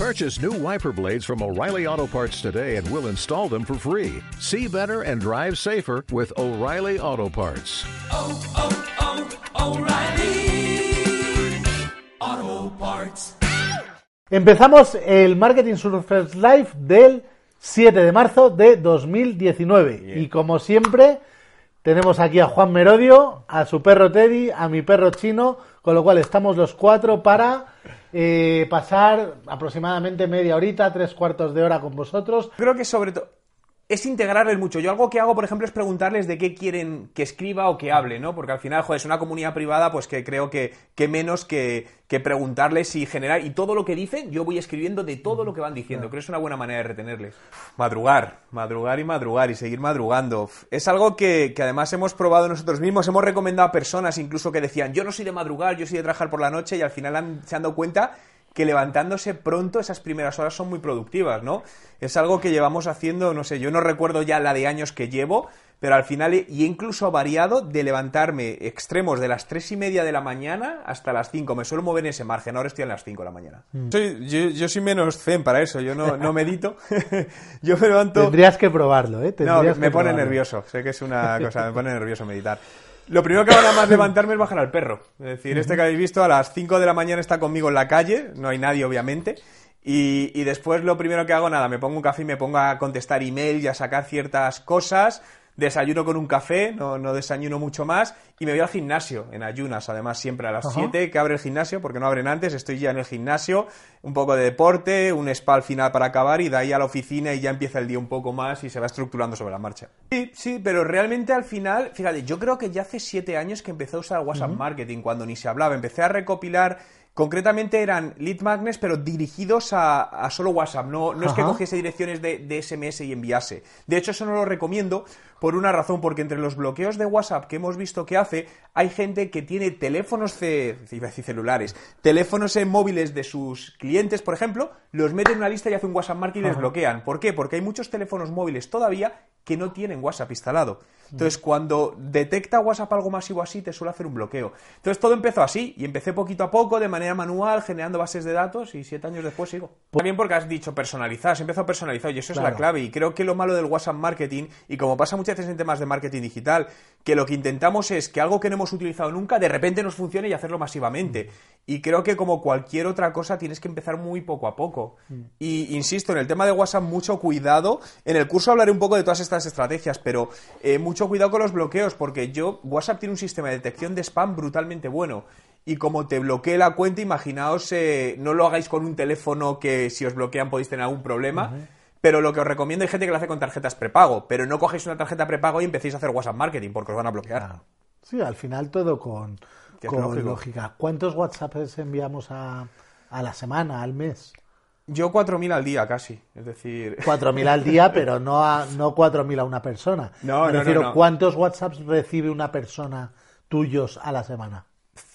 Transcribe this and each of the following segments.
Purchase new wiper blades from O'Reilly Auto Parts today and we'll install them for free. See better and drive safer with O'Reilly Auto Parts. oh, oh, O'Reilly Auto Parts. Empezamos el Marketing Surfers Live del 7 de marzo de 2019. Y como siempre, tenemos aquí a Juan Merodio, a su perro Teddy, a mi perro chino, con lo cual estamos los cuatro para eh, pasar aproximadamente media horita, tres cuartos de hora con vosotros. Creo que sobre todo es integrarles mucho. Yo algo que hago, por ejemplo, es preguntarles de qué quieren que escriba o que hable, ¿no? Porque al final, joder, es una comunidad privada, pues que creo que, que menos que, que preguntarles y generar. Y todo lo que dicen, yo voy escribiendo de todo lo que van diciendo. Creo que es una buena manera de retenerles. Madrugar, madrugar y madrugar y seguir madrugando. Es algo que, que además hemos probado nosotros mismos. Hemos recomendado a personas incluso que decían, yo no soy de madrugar, yo soy de trabajar por la noche y al final han- se han dado cuenta que levantándose pronto esas primeras horas son muy productivas, ¿no? Es algo que llevamos haciendo, no sé, yo no recuerdo ya la de años que llevo, pero al final he, incluso variado de levantarme extremos de las tres y media de la mañana hasta las 5. Me suelo mover en ese margen, ahora estoy a las 5 de la mañana. Soy- yo, yo soy menos zen para eso, yo no, no medito. yo me levanto... Tendrías que probarlo, ¿eh? No, me pone nervioso. Sé que es una cosa, me pone nervioso meditar. Lo primero que hago nada más levantarme es bajar al perro. Es decir, este que habéis visto a las 5 de la mañana está conmigo en la calle, no hay nadie obviamente. Y, y después lo primero que hago, nada, me pongo un café y me pongo a contestar email y a sacar ciertas cosas. Desayuno con un café, no, no desayuno mucho más. Y me voy al gimnasio, en ayunas, además siempre a las Ajá. 7 que abre el gimnasio, porque no abren antes, estoy ya en el gimnasio, un poco de deporte, un spa al final para acabar y de ahí a la oficina y ya empieza el día un poco más y se va estructurando sobre la marcha. Sí, sí, pero realmente al final, fíjate, yo creo que ya hace siete años que empecé a usar WhatsApp Marketing cuando ni se hablaba, empecé a recopilar, concretamente eran lead magnets pero dirigidos a, a solo WhatsApp, no, no es que cogiese direcciones de, de SMS y enviase. De hecho, eso no lo recomiendo por una razón, porque entre los bloqueos de WhatsApp que hemos visto que hace, hay gente que tiene teléfonos, ce- celulares, teléfonos móviles de sus clientes, por ejemplo, los mete en una lista y hace un WhatsApp marketing y les bloquean. ¿Por qué? Porque hay muchos teléfonos móviles todavía que no tienen WhatsApp instalado. Entonces, cuando detecta WhatsApp algo masivo así, te suele hacer un bloqueo. Entonces, todo empezó así, y empecé poquito a poco, de manera manual, generando bases de datos, y siete años después sigo. También porque has dicho personalizar, se empezó personalizado, y eso es la clave. Y creo que lo malo del WhatsApp marketing, y como pasa muchas veces en temas de marketing digital, que lo que intentamos es que algo que no hemos utilizado nunca, de repente nos funcione y hacerlo masivamente. Y creo que como cualquier otra cosa, tienes que empezar muy poco a poco. Y insisto, en el tema de WhatsApp, mucho cuidado. En el curso hablaré un poco de todas estas estrategias, pero eh, mucho cuidado con los bloqueos, porque yo, WhatsApp tiene un sistema de detección de spam brutalmente bueno. Y como te bloquee la cuenta, imaginaos, eh, no lo hagáis con un teléfono que si os bloquean podéis tener algún problema. Pero lo que os recomiendo, hay gente que lo hace con tarjetas prepago, pero no cogéis una tarjeta prepago y empecéis a hacer WhatsApp marketing, porque os van a bloquear. Sí, al final todo con, con lógica. ¿Cuántos WhatsApps enviamos a, a la semana, al mes? Yo 4.000 al día casi, es decir... 4.000 al día, pero no, a, no 4.000 a una persona. No, Me no, refiero, no, no. ¿cuántos WhatsApps recibe una persona tuyos a la semana?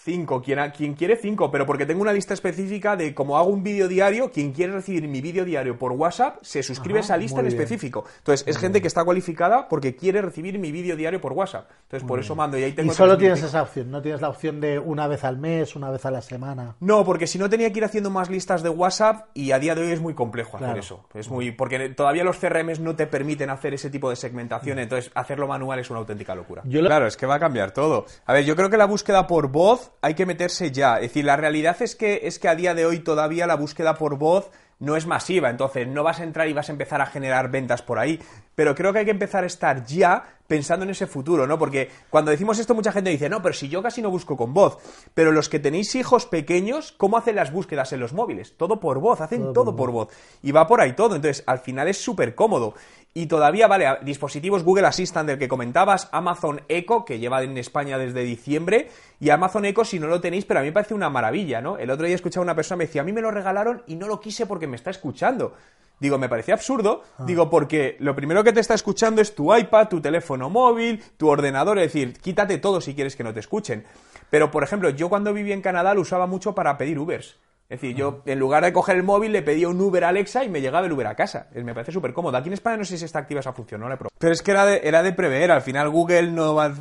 Cinco, quien, ha- quien quiere cinco, pero porque tengo una lista específica de como hago un vídeo diario, quien quiere recibir mi vídeo diario por WhatsApp se suscribe Ajá, a esa lista en bien. específico. Entonces, es gente que está cualificada porque quiere recibir mi vídeo diario por WhatsApp. Entonces, por eso mando y ahí tengo Y solo 3.000 tienes esa opción, no tienes la opción de una vez al mes, una vez a la semana. No, porque si no tenía que ir haciendo más listas de WhatsApp y a día de hoy es muy complejo hacer eso. Es muy porque todavía los CRMs no te permiten hacer ese tipo de segmentación, entonces hacerlo manual es una auténtica locura. Yo lo- Claro, es que va a cambiar todo. A ver, yo creo que la búsqueda por voz hay que meterse ya. Es decir, la realidad es que es que a día de hoy todavía la búsqueda por voz no es masiva, entonces no vas a entrar y vas a empezar a generar ventas por ahí. Pero creo que hay que empezar a estar ya pensando en ese futuro, ¿no? Porque cuando decimos esto mucha gente dice, no, pero si yo casi no busco con voz. Pero los que tenéis hijos pequeños, ¿cómo hacen las búsquedas en los móviles? Todo por voz, hacen todo, por voz. Y va por ahí todo, entonces al final es súper cómodo. Y todavía, vale, dispositivos Google Assistant del que comentabas, Amazon Echo, que lleva en España desde diciembre, y Amazon Echo si no lo tenéis, pero a mí me parece una maravilla, ¿no? El otro día escuchaba a una persona me decía, a mí me lo regalaron y no lo quise porque me está escuchando. Digo, me parecía absurdo, digo, porque lo primero que te está escuchando es tu iPad, tu teléfono móvil, tu ordenador, es decir, quítate todo si quieres que no te escuchen. Pero, por ejemplo, yo cuando vivía en Canadá lo usaba mucho para pedir Ubers. Es decir, yo en lugar de coger el móvil le pedía un Uber a Alexa y me llegaba el Uber a casa. Es- Me parece súper cómodo. Aquí en España no sé si está activa esa función, no la he probado. Pero es que era de, era de prever. Al final Google no va...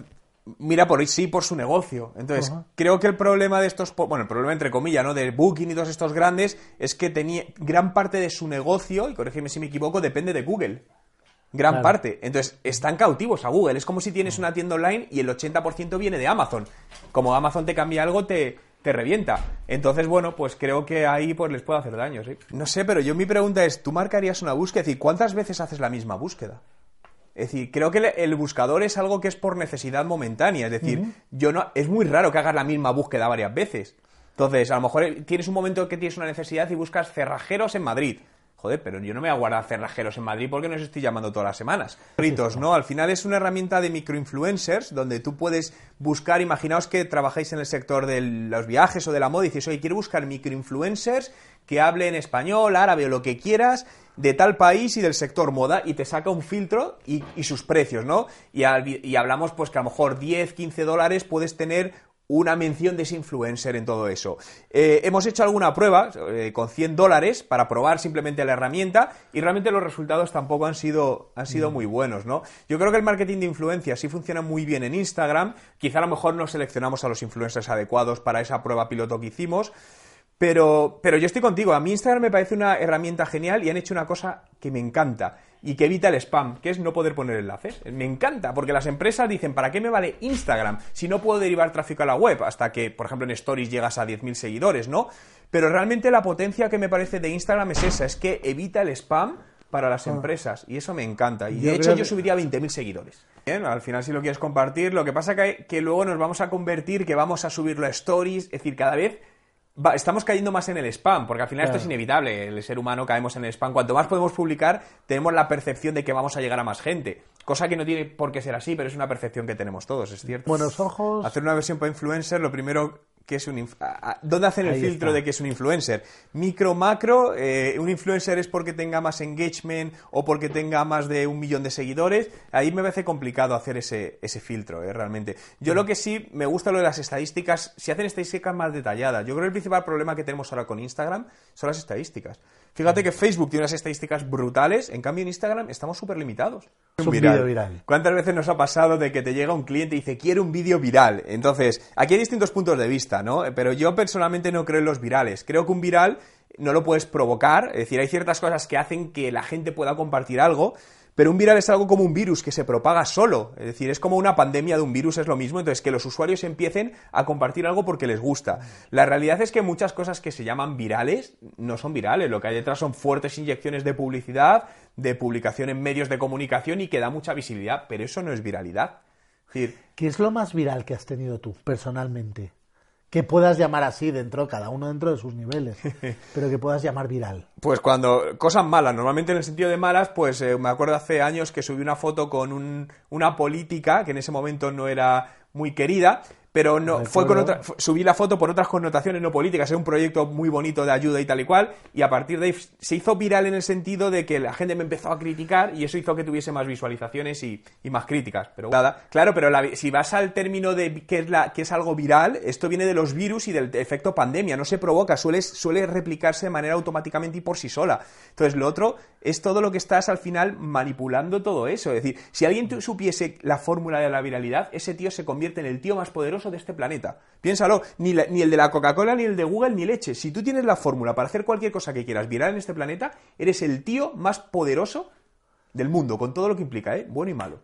mira por sí por su negocio. Entonces, creo que el problema de estos, bueno, el problema entre comillas, ¿no? De Booking y todos estos grandes es que tenía gran parte de su negocio, y corrígeme si me equivoco, depende de Google. Gran Claro. parte. Entonces, están cautivos a Google. Es como si tienes una tienda online y el 80% viene de Amazon. Como Amazon te cambia algo, te, te revienta. Entonces, bueno, pues creo que ahí pues les puede hacer daño, ¿sí? No sé, pero yo mi pregunta es, ¿tú marcarías una búsqueda? Es decir, ¿cuántas veces haces la misma búsqueda? Es decir, creo que el, buscador es algo que es por necesidad momentánea. Es decir, yo no, es muy raro que hagas la misma búsqueda varias veces. Entonces, a lo mejor eh, tienes un momento que tienes una necesidad y buscas cerrajeros en Madrid. Joder, pero yo no me voy a guardar cerrajeros en Madrid porque no os estoy llamando todas las semanas. Ritos, ¿no? Al final es una herramienta de microinfluencers donde tú puedes buscar, imaginaos que trabajáis en el sector de los viajes o de la moda y dices, oye, quiero buscar microinfluencers que hablen español, árabe o lo que quieras de tal país y del sector moda y te saca un filtro y, y sus precios, ¿no? Y, al- y hablamos pues que a lo mejor 10, 15 dólares puedes tener una mención de ese influencer en todo eso. Eh, hemos hecho alguna prueba eh, con 100 dólares para probar simplemente la herramienta y realmente los resultados tampoco han sido, han sido muy buenos, ¿no? Yo creo que el marketing de influencia sí funciona muy bien en Instagram. Quizá a lo mejor no seleccionamos a los influencers adecuados para esa prueba piloto que hicimos. Pero, pero yo estoy contigo, a mí Instagram me parece una herramienta genial y han hecho una cosa que me encanta y que evita el spam, que es no poder poner enlaces. Me encanta, porque las empresas dicen, ¿para qué me vale Instagram si no puedo derivar tráfico a la web? Hasta que, por ejemplo, en Stories llegas a 10.000 seguidores, ¿no? Pero realmente la potencia que me parece de Instagram es esa, es que evita el spam para las empresas y eso me encanta. Y Yo de hecho yo subiría a 20.000 seguidores. Bien, al final si lo quieres compartir, lo que pasa que, que luego nos vamos a convertir, que vamos a subirlo a Stories, es decir, cada vez va- estamos cayendo más en el spam, porque al final esto es inevitable, el ser humano caemos en el spam. Cuanto más podemos publicar, tenemos la percepción de que vamos a llegar a más gente. Cosa que no tiene por qué ser así, pero es una percepción que tenemos todos, es cierto. Buenos ojos. Hacer una versión para influencer, lo primero que es un... ¿Dónde hacen el Ahí filtro está. de que es un influencer? Micro, macro, eh, un influencer es porque tenga más engagement o porque tenga más de un millón de seguidores. Ahí me parece complicado hacer ese, ese filtro, eh, realmente. Yo lo que sí me gusta lo de las estadísticas, si hacen estadísticas más detalladas. Yo creo que el principal problema que tenemos ahora con Instagram son las estadísticas. Fíjate que Facebook tiene unas estadísticas brutales, en cambio en Instagram estamos súper limitados. Es un vídeo viral. ¿Cuántas veces nos ha pasado de que te llega un cliente y dice, quiero un vídeo viral? Entonces, aquí hay distintos puntos de vista, ¿no? Pero yo personalmente no creo en los virales. Creo que un viral no lo puedes provocar, es decir, hay ciertas cosas que hacen que la gente pueda compartir algo, pero un viral es algo como un virus que se propaga solo, es decir, es como una pandemia de un virus, es lo mismo, entonces que los usuarios empiecen a compartir algo porque les gusta. La realidad es que muchas cosas que se llaman virales no son virales, lo que hay detrás son fuertes inyecciones de publicidad, de publicación en medios de comunicación y que da mucha visibilidad, pero eso no es viralidad. ¿Qué es lo más viral que has tenido tú, personalmente? Que puedas llamar así dentro, cada uno dentro de sus niveles, pero que puedas llamar viral. Pues cuando cosas malas, normalmente en el sentido de malas, pues eh, me acuerdo hace años que subí una foto con un- una política que en ese momento no era muy querida, pero no fue con otra, subí la foto por otras connotaciones no políticas, era un proyecto muy bonito de ayuda y tal y cual, y a partir de ahí se hizo viral en el sentido de que la gente me empezó a criticar y eso hizo que tuviese más visualizaciones y, y más críticas. Pero nada, claro, pero la si vas al término de que es, la, que es algo viral, esto viene de los virus y del efecto pandemia, no se provoca, suele, suele replicarse de manera automáticamente y por sí sola. Entonces, lo otro es todo lo que estás al final manipulando todo eso. Es decir, si alguien supiese la fórmula de la viralidad, ese tío se convierte en el tío más poderoso de este planeta. Piénsalo, ni, ni el de la Coca-Cola, ni el de Google, ni leche. Si tú tienes la fórmula para hacer cualquier cosa que quieras viral en este planeta, eres el tío más poderoso del mundo, con todo lo que implica, ¿eh? Bueno y malo.